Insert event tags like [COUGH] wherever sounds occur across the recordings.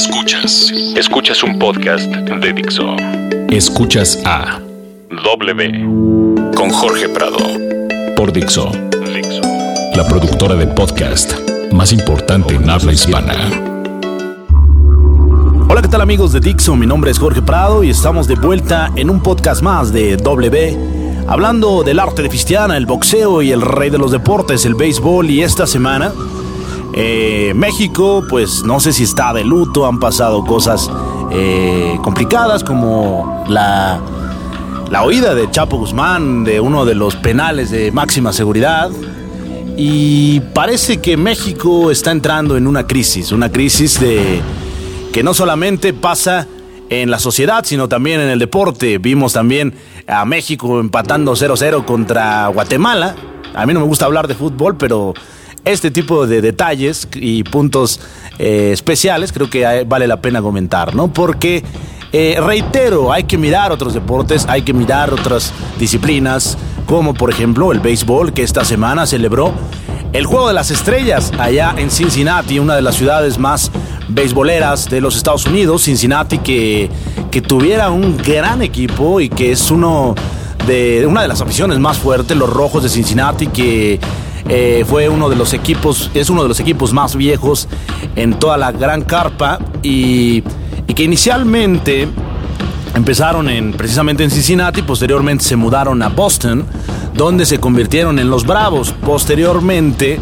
Escuchas. Escuchas un podcast de Dixo. Escuchas a W con Jorge Prado por Dixo. Dixo. La productora de podcast más importante en habla hispana. Hola, ¿qué tal amigos de Dixo? Mi nombre es Jorge Prado y estamos de vuelta en un podcast más de W. Hablando del arte de Fistiana, el boxeo y el rey de los deportes, el béisbol. Y esta semana eh, México, pues no sé si está de luto, han pasado cosas eh, complicadas como la, la oída de Chapo Guzmán de uno de los penales de máxima seguridad. Y parece que México está entrando en una crisis, una crisis de que no solamente pasa en la sociedad, sino también en el deporte. Vimos también a México empatando 0-0 contra Guatemala. A mí no me gusta hablar de fútbol, pero este tipo de detalles y puntos eh, especiales creo que vale la pena comentar, ¿no? Porque, eh, reitero, hay que mirar otros deportes, hay que mirar otras disciplinas, como por ejemplo el béisbol, que esta semana celebró el Juego de las Estrellas allá en Cincinnati, una de las ciudades más beisboleras de los Estados Unidos, Cincinnati, que, que tuviera un gran equipo y que es uno de una de las aficiones más fuertes, los Rojos de Cincinnati, que eh, fue uno de los equipos, es uno de los equipos más viejos en toda la gran carpa y, que inicialmente empezaron en, precisamente en Cincinnati, posteriormente se mudaron a Boston, donde se convirtieron en los Bravos. Posteriormente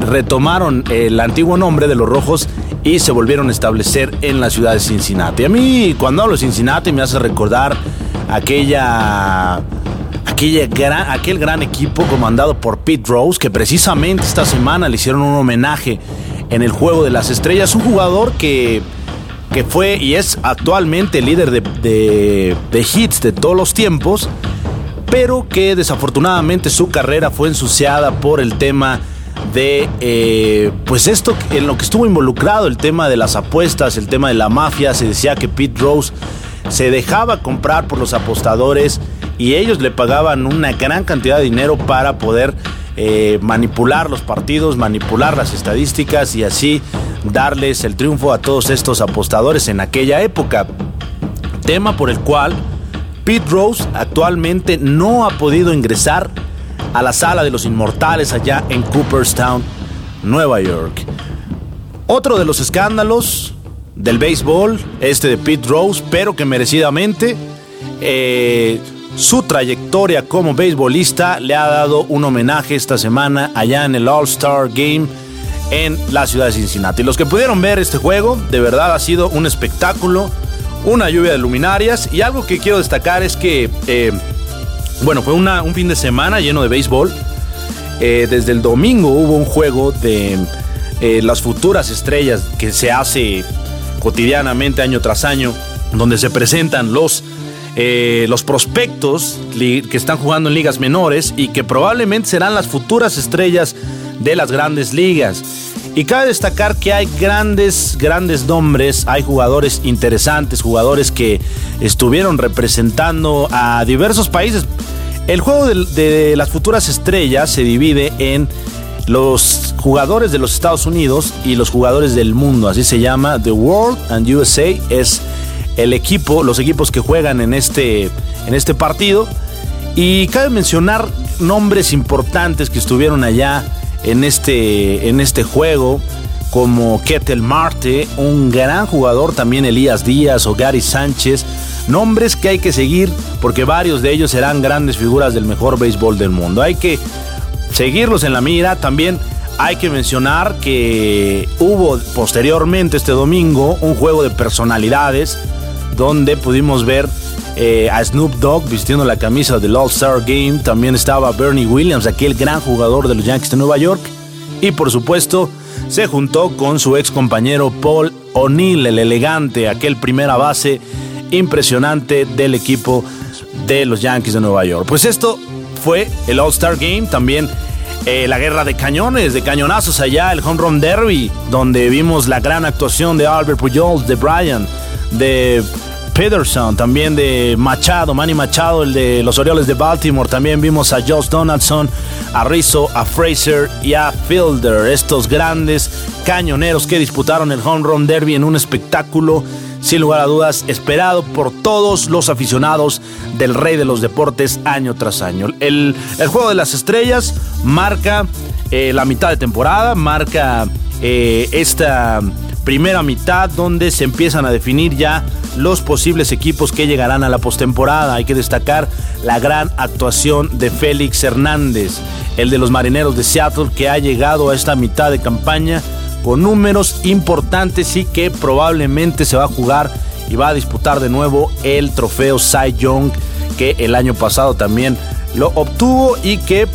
retomaron el antiguo nombre de los Rojos y se volvieron a establecer en la ciudad de Cincinnati. A mí, cuando hablo de Cincinnati, me hace recordar aquella aquel gran equipo comandado por Pete Rose, que precisamente esta semana le hicieron un homenaje en el Juego de las Estrellas. Un jugador que, que fue y es actualmente líder de, hits de todos los tiempos, pero que desafortunadamente su carrera fue ensuciada por el tema de eh, pues esto en lo que estuvo involucrado el tema de las apuestas el tema de la mafia se decía que Pete Rose se dejaba comprar por los apostadores y ellos le pagaban una gran cantidad de dinero para poder eh, manipular los partidos, manipular las estadísticas y así darles el triunfo a todos estos apostadores en aquella época. Tema por el cual Pete Rose actualmente no ha podido ingresar a la sala de los inmortales allá en Cooperstown, Nueva York. Otro de los escándalos del béisbol, este de Pete Rose, pero que merecidamente eh, su trayectoria como beisbolista le ha dado un homenaje esta semana allá en el All-Star Game en la ciudad de Cincinnati. Los que pudieron ver este juego, de verdad ha sido un espectáculo, una lluvia de luminarias y algo que quiero destacar es que, eh, bueno, fue un fin de semana lleno de béisbol. Eh, desde el domingo hubo un juego de las futuras estrellas que se hace cotidianamente año tras año, donde se presentan los eh, los prospectos que están jugando en ligas menores y que probablemente serán las futuras estrellas de las grandes ligas. Y cabe destacar que hay grandes, grandes nombres, hay jugadores interesantes, jugadores que estuvieron representando a diversos países. El juego de, de las futuras estrellas se divide en los jugadores de los Estados Unidos y los jugadores del mundo, así se llama, The World and USA es el equipo, los equipos que juegan en este, en este partido. Y cabe mencionar nombres importantes que estuvieron allá en este, en este juego, como Ketel Marte, un gran jugador, también Elías Díaz o Gary Sánchez. Nombres que hay que seguir porque varios de ellos serán grandes figuras del mejor béisbol del mundo. Hay que seguirlos en la mira. También hay que mencionar que hubo posteriormente este domingo un juego de personalidades donde pudimos ver eh, a Snoop Dogg vistiendo la camisa del All-Star Game. También estaba Bernie Williams, aquel gran jugador de los Yankees de Nueva York. Y por supuesto, se juntó con su ex compañero Paul O'Neill, el elegante, aquel primera base impresionante del equipo de los Yankees de Nueva York. Pues esto fue el All-Star Game, también eh, la guerra de cañones, de cañonazos allá, el Home Run Derby, donde vimos la gran actuación de Albert Pujols, de Brian, de Peterson, también de Machado, Manny Machado, el de los Orioles de Baltimore. También vimos a Josh Donaldson, a Rizzo, a Fraser y a Fielder. Estos grandes cañoneros que disputaron el Home Run Derby en un espectáculo, sin lugar a dudas, esperado por todos los aficionados del rey de los deportes año tras año. El, Juego de las Estrellas marca eh, la mitad de temporada, marca eh, esta primera mitad donde se empiezan a definir ya los posibles equipos que llegarán a la postemporada. Hay que destacar la gran actuación de Félix Hernández, el de los Marineros de Seattle, que ha llegado a esta mitad de campaña con números importantes y que probablemente se va a jugar y va a disputar de nuevo el trofeo Cy Young que el año pasado también lo obtuvo y que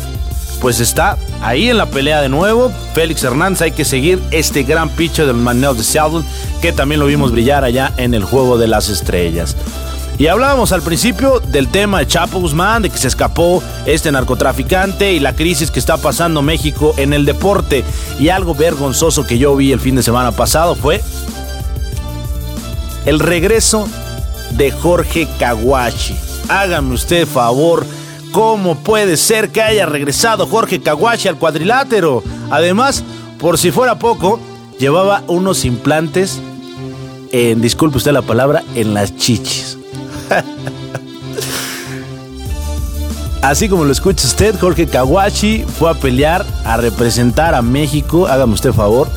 pues está ahí en la pelea de nuevo. Félix Hernández, hay que seguir este gran pitcher de los Marineros de Seattle, que también lo vimos brillar allá en el Juego de las Estrellas. Y hablábamos al principio del tema de Chapo Guzmán, de que se escapó este narcotraficante y la crisis que está pasando México en el deporte. Y algo vergonzoso que yo vi el fin de semana pasado fue el regreso de Jorge Kawashi. Hágame usted favor ¿Cómo puede ser que haya regresado Jorge Kawashi al cuadrilátero? Además, por si fuera poco, llevaba unos implantes, en, disculpe usted la palabra, en las chichis. [LAUGHS] Así como lo escucha usted, Jorge Kawashi fue a pelear, a representar a México, hágame usted favor,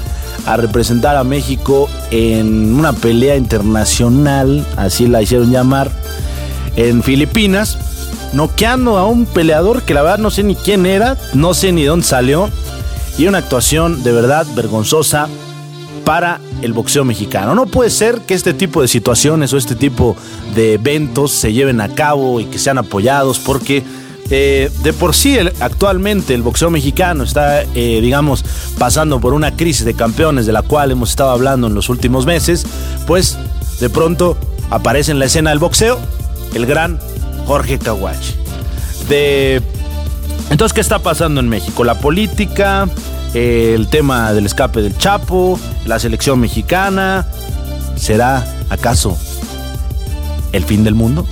a representar a México en una pelea internacional, así la hicieron llamar, en Filipinas noqueando a un peleador que la verdad no sé ni quién era, no sé ni dónde salió. Y una actuación de verdad vergonzosa para el boxeo mexicano. No puede ser que este tipo de situaciones o este tipo de eventos se lleven a cabo y que sean apoyados porque eh, de por sí actualmente el boxeo mexicano está, eh, digamos, pasando por una crisis de campeones de la cual hemos estado hablando en los últimos meses, pues de pronto aparece en la escena del boxeo el gran Jorge Kawachi. Entonces, ¿qué está pasando en México? La política, el tema del escape del Chapo, la selección mexicana. ¿Será acaso el fin del mundo?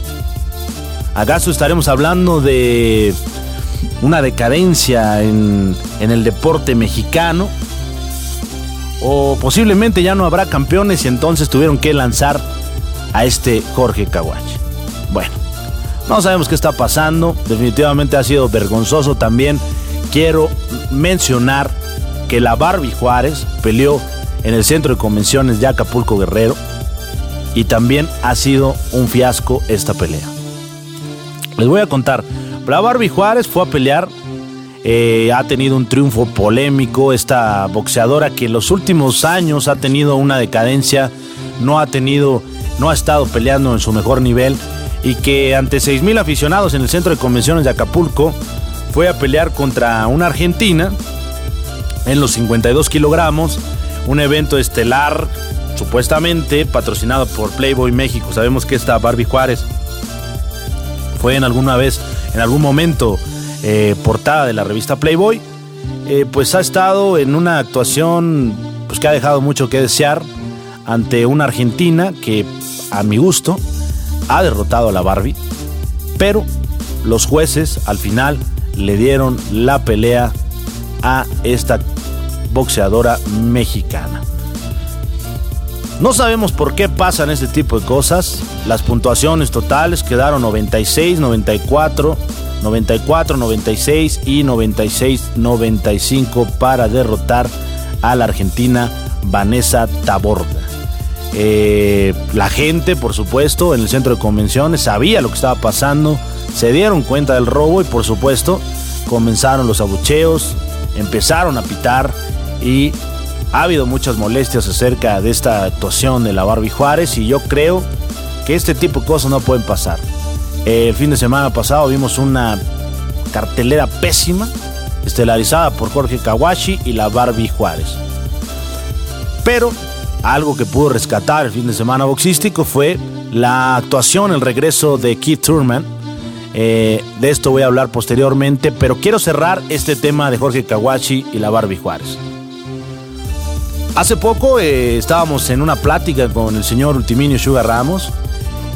¿Acaso estaremos hablando de una decadencia en, en el deporte mexicano? ¿O posiblemente ya no habrá campeones y entonces tuvieron que lanzar a este Jorge Kawachi? Bueno, no sabemos qué está pasando. Definitivamente ha sido vergonzoso también. Quiero mencionar que la Barbie Juárez peleó en el centro de convenciones de Acapulco Guerrero y también ha sido un fiasco esta pelea. Les voy a contar. La Barbie Juárez fue a pelear. Eh, ha tenido un triunfo polémico. Esta boxeadora que en los últimos años ha tenido una decadencia. No ha tenido. No ha estado peleando en su mejor nivel y que ante 6.000 aficionados en el centro de convenciones de Acapulco fue a pelear contra una argentina en los 52 kilogramos, un evento estelar supuestamente patrocinado por Playboy México. Sabemos que esta Barbie Juárez fue en alguna vez, en algún momento, eh, portada de la revista Playboy. Eh, pues ha estado en una actuación pues, que ha dejado mucho que desear ante una Argentina que, a mi gusto, ha derrotado a la Barbie, pero los jueces al final le dieron la pelea a esta boxeadora mexicana. No sabemos por qué pasan este tipo de cosas. Las puntuaciones totales quedaron 96, 94, 94, 96 y 96, 95 para derrotar a la argentina Vanessa Taborda. Eh, la gente, por supuesto, en el centro de convenciones sabía lo que estaba pasando, se dieron cuenta del robo y por supuesto comenzaron los abucheos, empezaron a pitar y ha habido muchas molestias acerca de esta actuación de la Barbie Juárez y yo creo que este tipo de cosas no pueden pasar. El fin de semana pasado vimos una cartelera pésima, estelarizada por Jorge Kawashi y la Barbie Juárez. Pero algo que pudo rescatar el fin de semana boxístico fue la actuación, el regreso de Keith Turman. Eh, de esto voy a hablar posteriormente, pero quiero cerrar este tema de Jorge Kawachi y la Barbie Juárez. Hace poco eh, estábamos en una plática con el señor Ultiminio Sugar Ramos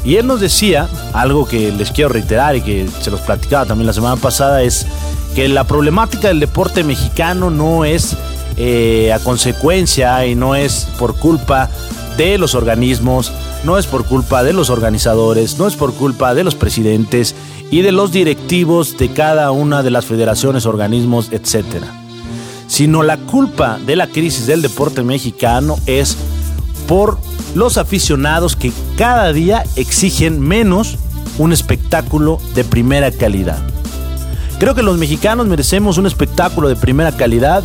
Y él nos decía, algo que les quiero reiterar y que se los platicaba también la semana pasada, es que la problemática del deporte mexicano no es eh, a consecuencia y no es por culpa de los organismos, no es por culpa de los organizadores, no es por culpa de los presidentes y de los directivos de cada una de las federaciones, organismos, etc. Sino la culpa de la crisis del deporte mexicano es por los aficionados que cada día exigen menos un espectáculo de primera calidad. Creo que los mexicanos merecemos un espectáculo de primera calidad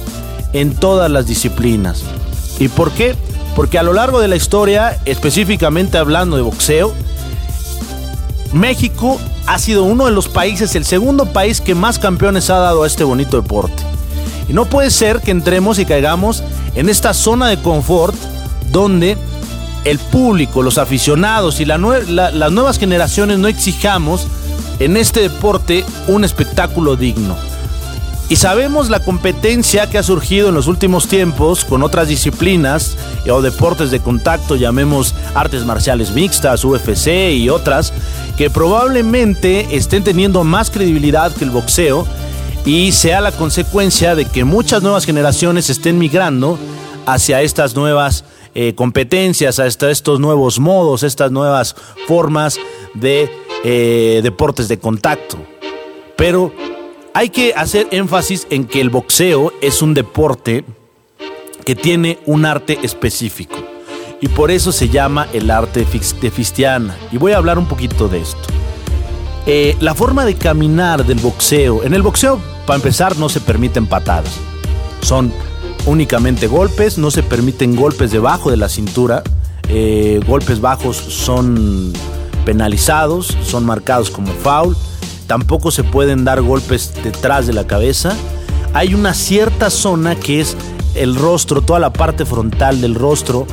en todas las disciplinas. ¿Y por qué? Porque a lo largo de la historia, específicamente hablando de boxeo, México ha sido uno de los países, el segundo país que más campeones ha dado a este bonito deporte. No puede ser que entremos y caigamos en esta zona de confort donde el público, los aficionados y las nuevas generaciones no exijamos en este deporte un espectáculo digno. Y sabemos la competencia que ha surgido en los últimos tiempos con otras disciplinas o deportes de contacto, llamemos artes marciales mixtas, UFC y otras, que probablemente estén teniendo más credibilidad que el boxeo y sea la consecuencia de que muchas nuevas generaciones estén migrando hacia estas nuevas eh, competencias, hasta estos nuevos modos, estas nuevas formas de eh, deportes de contacto. Pero hay que hacer énfasis en que el boxeo es un deporte que tiene un arte específico y por eso se llama el arte de Fistiana. Y voy a hablar un poquito de esto. Eh, la forma de caminar del boxeo, en el boxeo, para empezar, no se permiten patadas. Son únicamente golpes, no se permiten golpes debajo de la cintura, eh, golpes bajos son penalizados, son marcados como foul, tampoco se pueden dar golpes detrás de la cabeza. Hay una cierta zona que es el rostro, toda la parte frontal del rostro,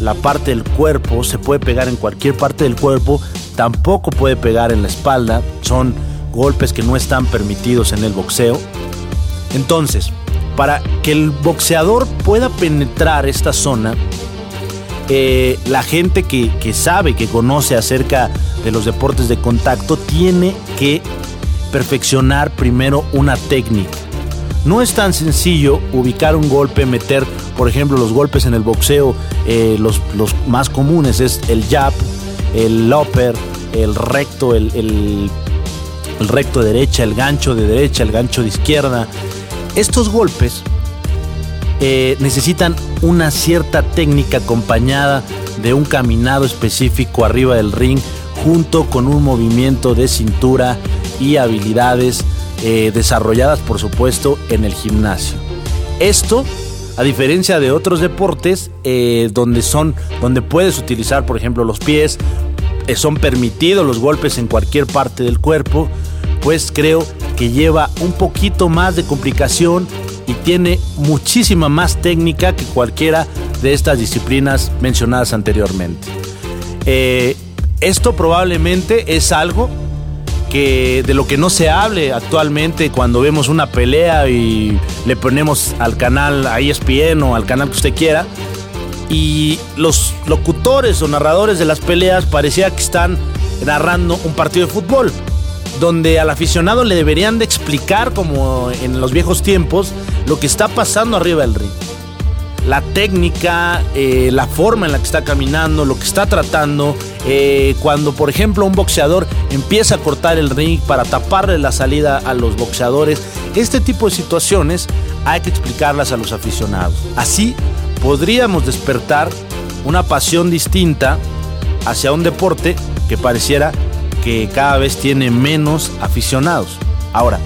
la parte del cuerpo, se puede pegar en cualquier parte del cuerpo, tampoco puede pegar en la espalda, son golpes que no están permitidos en el boxeo. Entonces, para que el boxeador pueda penetrar esta zona, eh, la gente que, que sabe, que conoce acerca de los deportes de contacto, tiene que perfeccionar primero una técnica. No es tan sencillo ubicar un golpe, meter, por ejemplo, los golpes en el boxeo, eh, los, los, más comunes es el jab, el upper, el recto, el, el, recto de derecha, el gancho de derecha, el gancho de izquierda, estos golpes eh, necesitan una cierta técnica acompañada de un caminado específico arriba del ring junto con un movimiento de cintura y habilidades eh, desarrolladas por supuesto en el gimnasio. Esto a diferencia de otros deportes eh, donde son donde puedes utilizar por ejemplo los pies son permitidos los golpes en cualquier parte del cuerpo pues creo que lleva un poquito más de complicación y tiene muchísima más técnica que cualquiera de estas disciplinas mencionadas anteriormente. Eh, esto probablemente es algo que de lo que no se hable actualmente cuando vemos una pelea y le ponemos al canal a ESPN o al canal que usted quiera y los locutores o narradores de las peleas parecía que están narrando un partido de fútbol donde al aficionado le deberían de explicar, como en los viejos tiempos, lo que está pasando arriba del ring. La técnica, eh, la forma en la que está caminando, lo que está tratando. Eh, cuando, por ejemplo, un boxeador empieza a cortar el ring para taparle la salida a los boxeadores, este tipo de situaciones hay que explicarlas a los aficionados. Así podríamos despertar una pasión distinta hacia un deporte que pareciera que cada vez tiene menos aficionados. Ahora,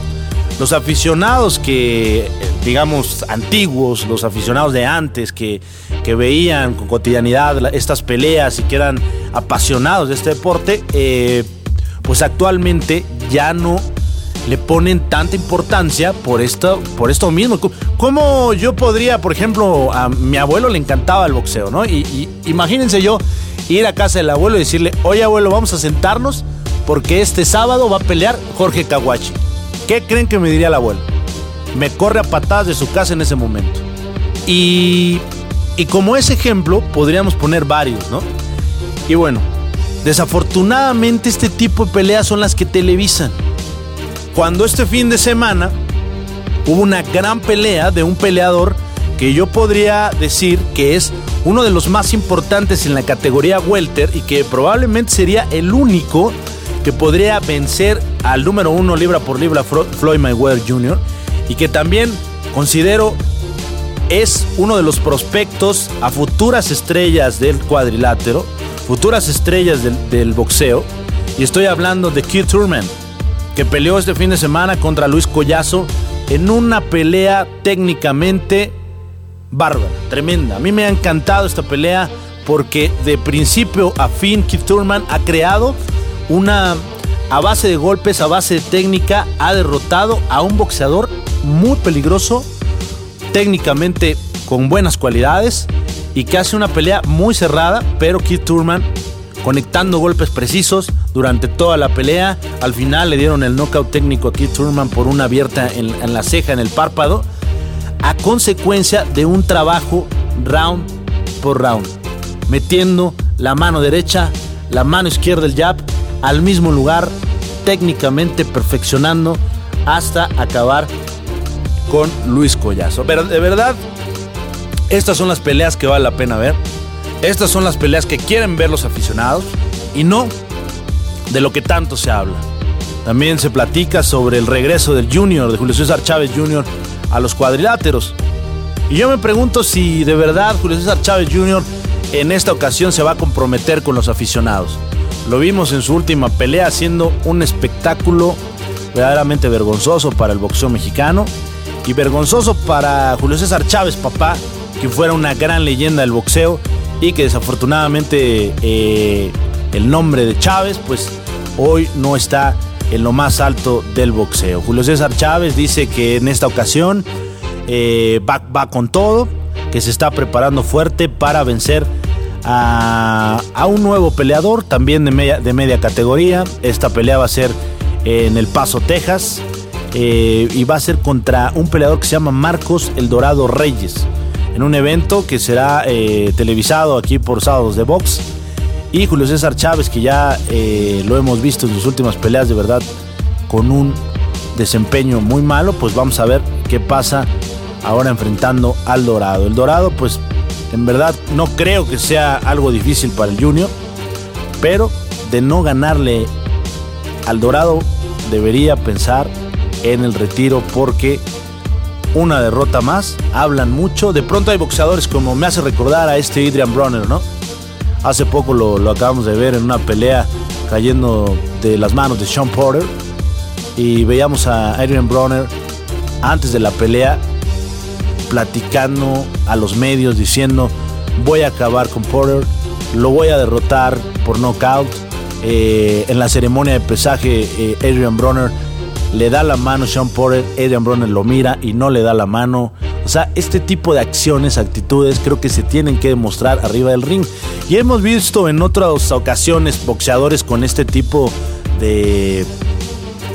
los aficionados que, digamos, antiguos, los aficionados de antes que, que veían con cotidianidad estas peleas y que eran apasionados de este deporte, eh, pues actualmente ya no le ponen tanta importancia por esto, por esto mismo. ¿Cómo yo podría, por ejemplo, a mi abuelo le encantaba el boxeo, ¿no? Y, imagínense yo ir a casa del abuelo y decirle, oye abuelo, vamos a sentarnos porque este sábado va a pelear Jorge Kawachi. ¿Qué creen que me diría el abuelo? Me corre a patadas de su casa en ese momento. Y, y como ese ejemplo podríamos poner varios, ¿no? Y bueno, Desafortunadamente este tipo de peleas son las que televisan. Cuando este fin de semana hubo una gran pelea de un peleador que yo podría decir que es uno de los más importantes en la categoría welter y que probablemente sería el único que podría vencer al número uno libra por libra Floyd Mayweather Jr. y que también considero es uno de los prospectos a futuras estrellas del cuadrilátero, futuras estrellas del, boxeo. Y estoy hablando de Keith Turman, que peleó este fin de semana contra Luis Collazo en una pelea técnicamente bárbara, tremenda. A mí me ha encantado esta pelea porque de principio a fin Keith Turman ha creado una, a base de golpes, a base de técnica, ha derrotado a un boxeador muy peligroso, técnicamente con buenas cualidades y que hace una pelea muy cerrada, pero Keith Turman conectando golpes precisos durante toda la pelea. Al final le dieron el knockout técnico a Keith Turman por una abierta en, en la ceja, en el párpado, a consecuencia de un trabajo round por round, metiendo la mano derecha, la mano izquierda del jab al mismo lugar, técnicamente perfeccionando hasta acabar con Luis Collazo. Pero de verdad, estas son las peleas que vale la pena ver. Estas son las peleas que quieren ver los aficionados y no de lo que tanto se habla. También se platica sobre el regreso del Junior, de Julio César Chávez Jr. a los cuadriláteros. Y yo me pregunto si de verdad Julio César Chávez Jr. en esta ocasión se va a comprometer con los aficionados. Lo vimos en su última pelea haciendo un espectáculo verdaderamente vergonzoso para el boxeo mexicano y vergonzoso para Julio César Chávez, papá, que fuera una gran leyenda del boxeo y que desafortunadamente eh, el nombre de Chávez pues hoy no está en lo más alto del boxeo. Julio César Chávez dice que en esta ocasión eh, va, va con todo, que se está preparando fuerte para vencer a, un nuevo peleador, también de media, de media categoría. Esta pelea va a ser en El Paso, Texas. Eh, y va a ser contra un peleador que se llama Marcos El Dorado Reyes. En un evento que será eh, televisado aquí por Sábados de Box. Y Julio César Chávez, que ya eh, lo hemos visto en sus últimas peleas, de verdad, con un desempeño muy malo. Pues vamos a ver qué pasa ahora enfrentando al Dorado. El Dorado, pues en verdad no creo que sea algo difícil para el Junior, pero de no ganarle al Dorado debería pensar en el retiro porque una derrota más, hablan mucho. De pronto hay boxeadores como me hace recordar a este Adrian Bronner, ¿no? Hace poco lo, acabamos de ver en una pelea cayendo de las manos de Sean Porter y veíamos a Adrian Bronner antes de la pelea platicando a los medios diciendo voy a acabar con Porter, lo voy a derrotar por knockout. Eh, en la ceremonia de pesaje, eh, Adrian Bronner le da la mano Sean Porter, Adrian Bronner lo mira y no le da la mano. O sea, este tipo de acciones, actitudes, creo que se tienen que demostrar arriba del ring. Y hemos visto en otras ocasiones boxeadores con este tipo de,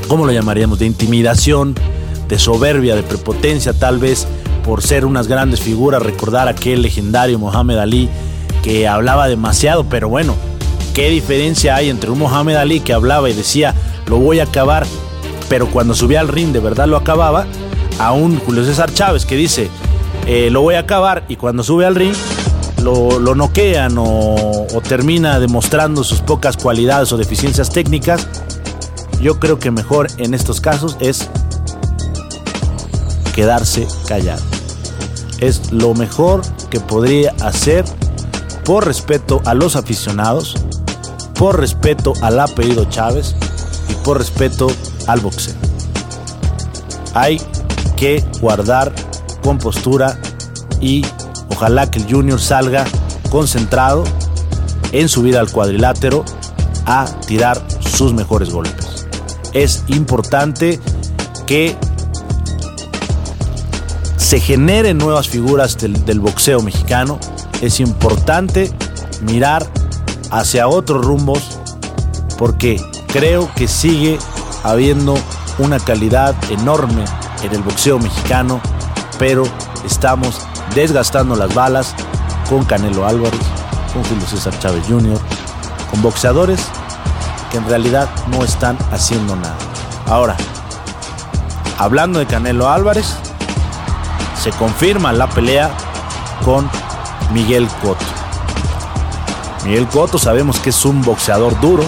¿cómo lo llamaríamos? De intimidación, de soberbia, de prepotencia tal vez por ser unas grandes figuras, recordar aquel legendario Mohamed Ali que hablaba demasiado, pero bueno, ¿qué diferencia hay entre un Mohamed Ali que hablaba y decía, lo voy a acabar, pero cuando subía al ring de verdad lo acababa, a un Julio César Chávez que dice, eh, lo voy a acabar y cuando sube al ring lo, lo noquean o, o termina demostrando sus pocas cualidades o deficiencias técnicas? Yo creo que mejor en estos casos es quedarse callado es lo mejor que podría hacer por respeto a los aficionados, por respeto al apellido Chávez y por respeto al boxeo. Hay que guardar compostura y ojalá que el Junior salga concentrado en su vida al cuadrilátero a tirar sus mejores golpes. Es importante que se generen nuevas figuras del, boxeo mexicano, es importante mirar hacia otros rumbos porque creo que sigue habiendo una calidad enorme en el boxeo mexicano, pero estamos desgastando las balas con Canelo Álvarez, con Julio César Chávez Jr., con boxeadores que en realidad no están haciendo nada. Ahora, hablando de Canelo Álvarez, se confirma la pelea con Miguel Cotto. Miguel Cotto sabemos que es un boxeador duro,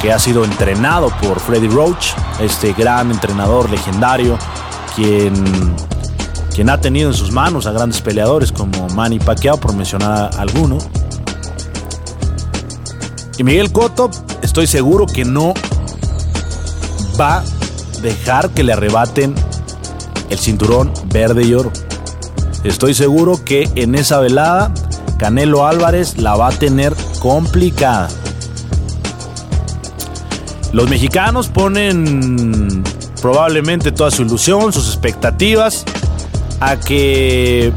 que ha sido entrenado por Freddy Roach, este gran entrenador legendario, quien, quien ha tenido en sus manos a grandes peleadores como Manny Pacquiao, por mencionar alguno. Y Miguel Cotto, estoy seguro que no va a dejar que le arrebaten el cinturón verde y oro. Estoy seguro que en esa velada Canelo Álvarez la va a tener complicada. Los mexicanos ponen probablemente toda su ilusión, sus expectativas a que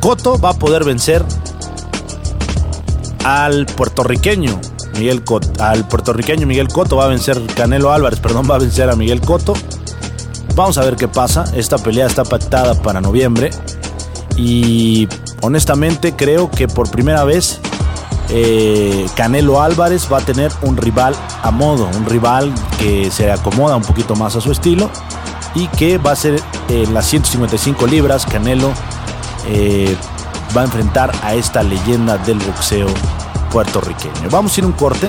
Coto va a poder vencer al puertorriqueño Miguel Cotto, al puertorriqueño Miguel Coto va a vencer Canelo Álvarez, perdón, va a vencer a Miguel Coto Vamos a ver qué pasa. Esta pelea está pactada para noviembre. Y honestamente creo que por primera vez eh, Canelo Álvarez va a tener un rival a modo, un rival que se acomoda un poquito más a su estilo y que va a ser en las 155 libras. Canelo eh, va a enfrentar a esta leyenda del boxeo puertorriqueño. Vamos a ir un corte.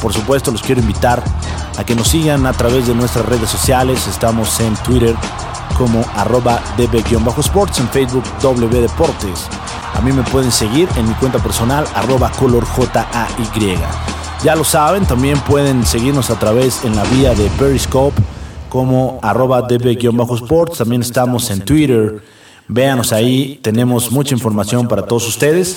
Por supuesto, los quiero invitar a que nos sigan a través de nuestras redes sociales. Estamos en Twitter como arroba db-sports, en Facebook W. A mí me pueden seguir en mi cuenta personal arroba colorjay. Ya lo saben, también pueden seguirnos a través en la vía de Periscope como arroba db-sports. También estamos en Twitter. Véanos ahí, tenemos mucha información para todos ustedes.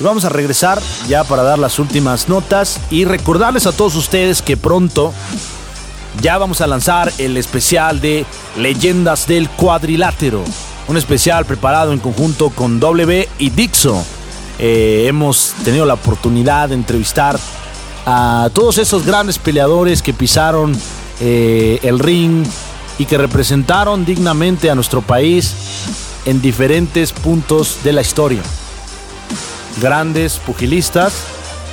Y vamos a regresar ya para dar las últimas notas y recordarles a todos ustedes que pronto ya vamos a lanzar el especial de Leyendas del Cuadrilátero. Un especial preparado en conjunto con W y Dixo. Eh, hemos tenido la oportunidad de entrevistar a todos esos grandes peleadores que pisaron eh, el ring y que representaron dignamente a nuestro país en diferentes puntos de la historia grandes pugilistas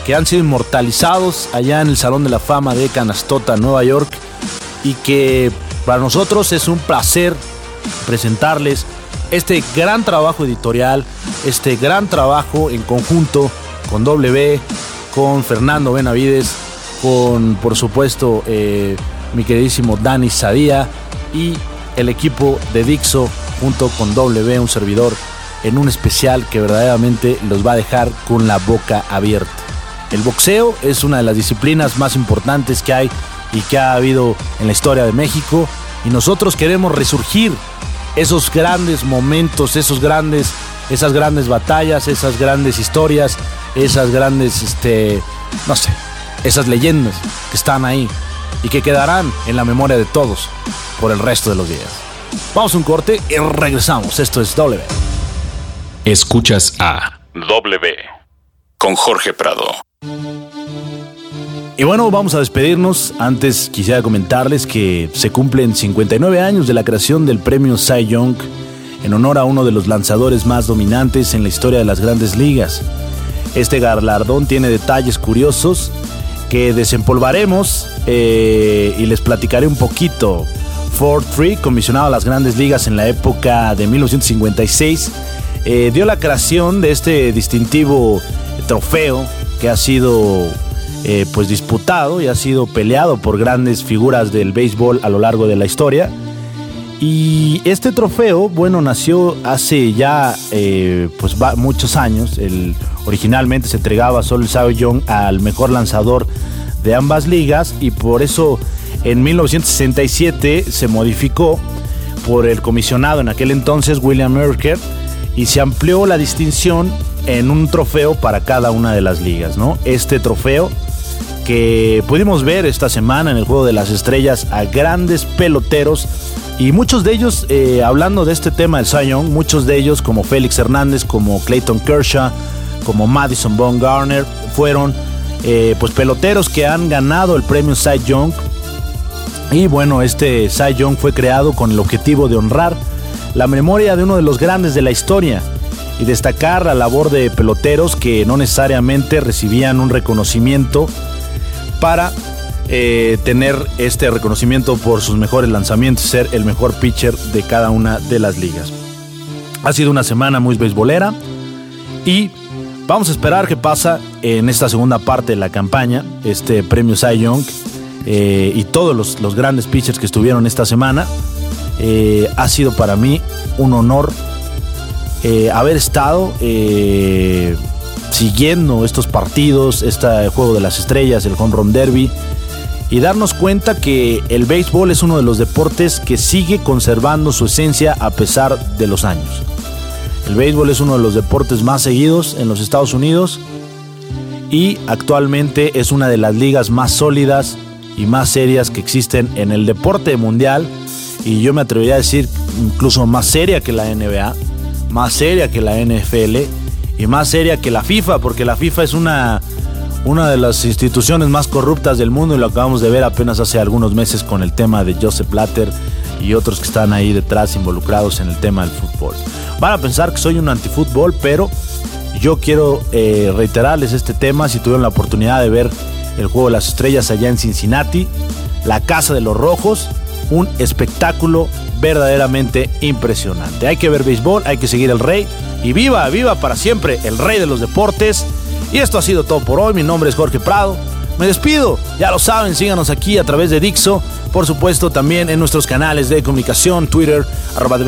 que han sido inmortalizados allá en el Salón de la Fama de Canastota, Nueva York, y que para nosotros es un placer presentarles este gran trabajo editorial, este gran trabajo en conjunto con W, con Fernando Benavides, con por supuesto eh, mi queridísimo Dani Sadía y el equipo de Dixo junto con W, un servidor en un especial que verdaderamente los va a dejar con la boca abierta. El boxeo es una de las disciplinas más importantes que hay y que ha habido en la historia de México y nosotros queremos resurgir esos grandes momentos, esos grandes, esas grandes batallas, esas grandes historias, esas grandes, este, no sé, esas leyendas que están ahí y que quedarán en la memoria de todos por el resto de los días. Vamos a un corte y regresamos. Esto es W. Escuchas a W con Jorge Prado. Y bueno, vamos a despedirnos. Antes quisiera comentarles que se cumplen 59 años de la creación del premio Cy Young en honor a uno de los lanzadores más dominantes en la historia de las grandes ligas. Este galardón tiene detalles curiosos que desempolvaremos eh, y les platicaré un poquito. Ford Free, comisionado a las grandes ligas en la época de 1956, eh, dio la creación de este distintivo trofeo que ha sido eh, pues disputado y ha sido peleado por grandes figuras del béisbol a lo largo de la historia. Y este trofeo, bueno, nació hace ya eh, pues muchos años. El, originalmente se entregaba solo el Cy Young al mejor lanzador de ambas ligas y por eso en 1967 se modificó por el comisionado en aquel entonces William Merker y se amplió la distinción en un trofeo para cada una de las ligas, ¿no? Este trofeo que pudimos ver esta semana en el Juego de las Estrellas a grandes peloteros y muchos de ellos, eh, hablando de este tema del Cy muchos de ellos como Félix Hernández, como Clayton Kershaw, como Madison Garner, fueron eh, pues peloteros que han ganado el premio Cy Young. Y bueno, este Cy Young fue creado con el objetivo de honrar la memoria de uno de los grandes de la historia y destacar la labor de peloteros que no necesariamente recibían un reconocimiento para eh, tener este reconocimiento por sus mejores lanzamientos, ser el mejor pitcher de cada una de las ligas. Ha sido una semana muy beisbolera y vamos a esperar qué pasa en esta segunda parte de la campaña, este premio Cy Young eh, y todos los, grandes pitchers que estuvieron esta semana. Eh, ha sido para mí un honor haber estado siguiendo estos partidos, este juego de las estrellas, el home run derby y darnos cuenta que el béisbol es uno de los deportes que sigue conservando su esencia a pesar de los años. El béisbol es uno de los deportes más seguidos en los Estados Unidos y actualmente es una de las ligas más sólidas y más serias que existen en el deporte mundial y yo me atrevería a decir incluso más seria que la NBA, más seria que la NFL y más seria que la FIFA porque la FIFA es una una de las instituciones más corruptas del mundo y lo acabamos de ver apenas hace algunos meses con el tema de Joseph Blatter y otros que están ahí detrás involucrados en el tema del fútbol. Van a pensar que soy un antifútbol, pero yo quiero eh, reiterarles este tema si tuvieron la oportunidad de ver el juego de las estrellas allá en Cincinnati, la Casa de los Rojos, un espectáculo verdaderamente impresionante. Hay que ver béisbol, hay que seguir el rey y viva, viva para siempre el rey de los deportes y esto ha sido todo por hoy. Mi nombre es Jorge Prado. Me despido, ya lo saben, síganos aquí a través de Dixo, por supuesto también en nuestros canales de comunicación, Twitter, arroba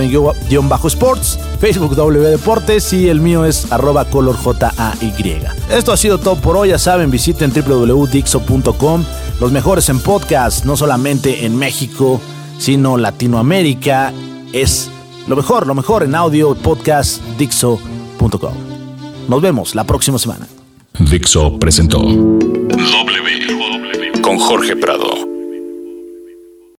bajo sports, Facebook W Deportes y el mío es arroba color J-A-Y. Esto ha sido todo por hoy, ya saben, visiten www.dixo.com, los mejores en podcast, no solamente en México, sino Latinoamérica, es lo mejor, lo mejor en audio, podcast, dixo.com. Nos vemos la próxima semana. Dixo presentó W con Jorge Prado